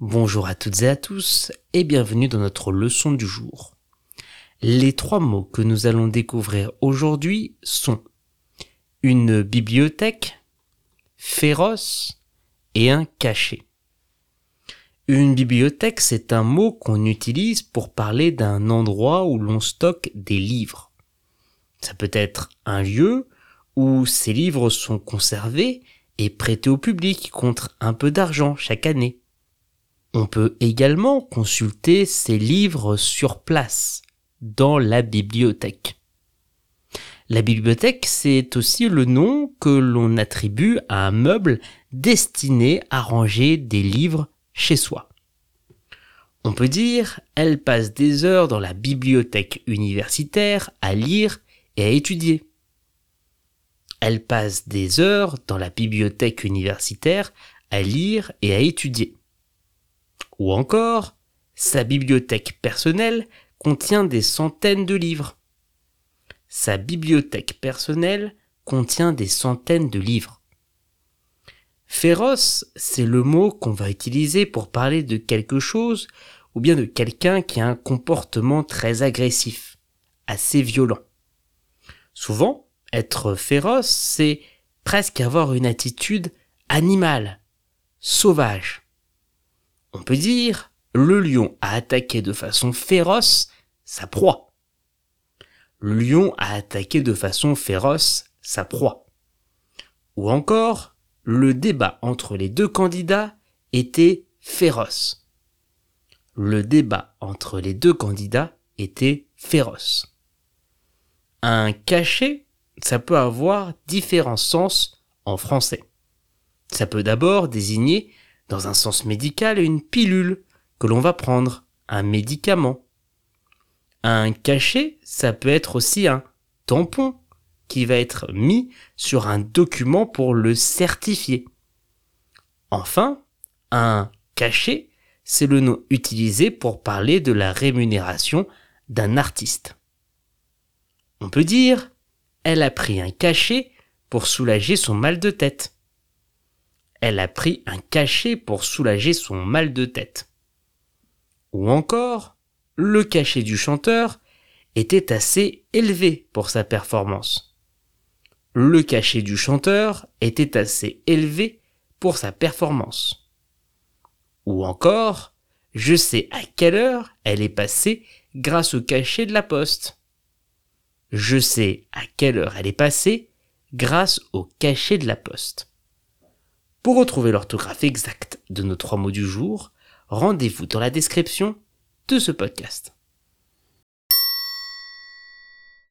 Bonjour à toutes et à tous et bienvenue dans notre leçon du jour. Les trois mots que nous allons découvrir aujourd'hui sont une bibliothèque, féroce et un cachet. Une bibliothèque, c'est un mot qu'on utilise pour parler d'un endroit où l'on stocke des livres. Ça peut être un lieu où ces livres sont conservés et prêtés au public contre un peu d'argent chaque année. On peut également consulter ces livres sur place, dans la bibliothèque. La bibliothèque, c'est aussi le nom que l'on attribue à un meuble destiné à ranger des livres chez soi. On peut dire, elle passe des heures dans la bibliothèque universitaire à lire et à étudier. Elle passe des heures dans la bibliothèque universitaire à lire et à étudier. Ou encore, sa bibliothèque personnelle contient des centaines de livres. Sa bibliothèque personnelle contient des centaines de livres. Féroce, c'est le mot qu'on va utiliser pour parler de quelque chose ou bien de quelqu'un qui a un comportement très agressif, assez violent. Souvent, être féroce, c'est presque avoir une attitude animale, sauvage. On peut dire, le lion a attaqué de façon féroce sa proie. Le lion a attaqué de façon féroce sa proie. Ou encore, le débat entre les deux candidats était féroce. Le débat entre les deux candidats était féroce. Un cachet, ça peut avoir différents sens en français. Ça peut d'abord désigner dans un sens médical, une pilule que l'on va prendre, un médicament. Un cachet, ça peut être aussi un tampon qui va être mis sur un document pour le certifier. Enfin, un cachet, c'est le nom utilisé pour parler de la rémunération d'un artiste. On peut dire, elle a pris un cachet pour soulager son mal de tête elle a pris un cachet pour soulager son mal de tête. Ou encore, le cachet du chanteur était assez élevé pour sa performance. Le cachet du chanteur était assez élevé pour sa performance. Ou encore, je sais à quelle heure elle est passée grâce au cachet de la poste. Je sais à quelle heure elle est passée grâce au cachet de la poste. Pour retrouver l'orthographe exacte de nos trois mots du jour, rendez-vous dans la description de ce podcast.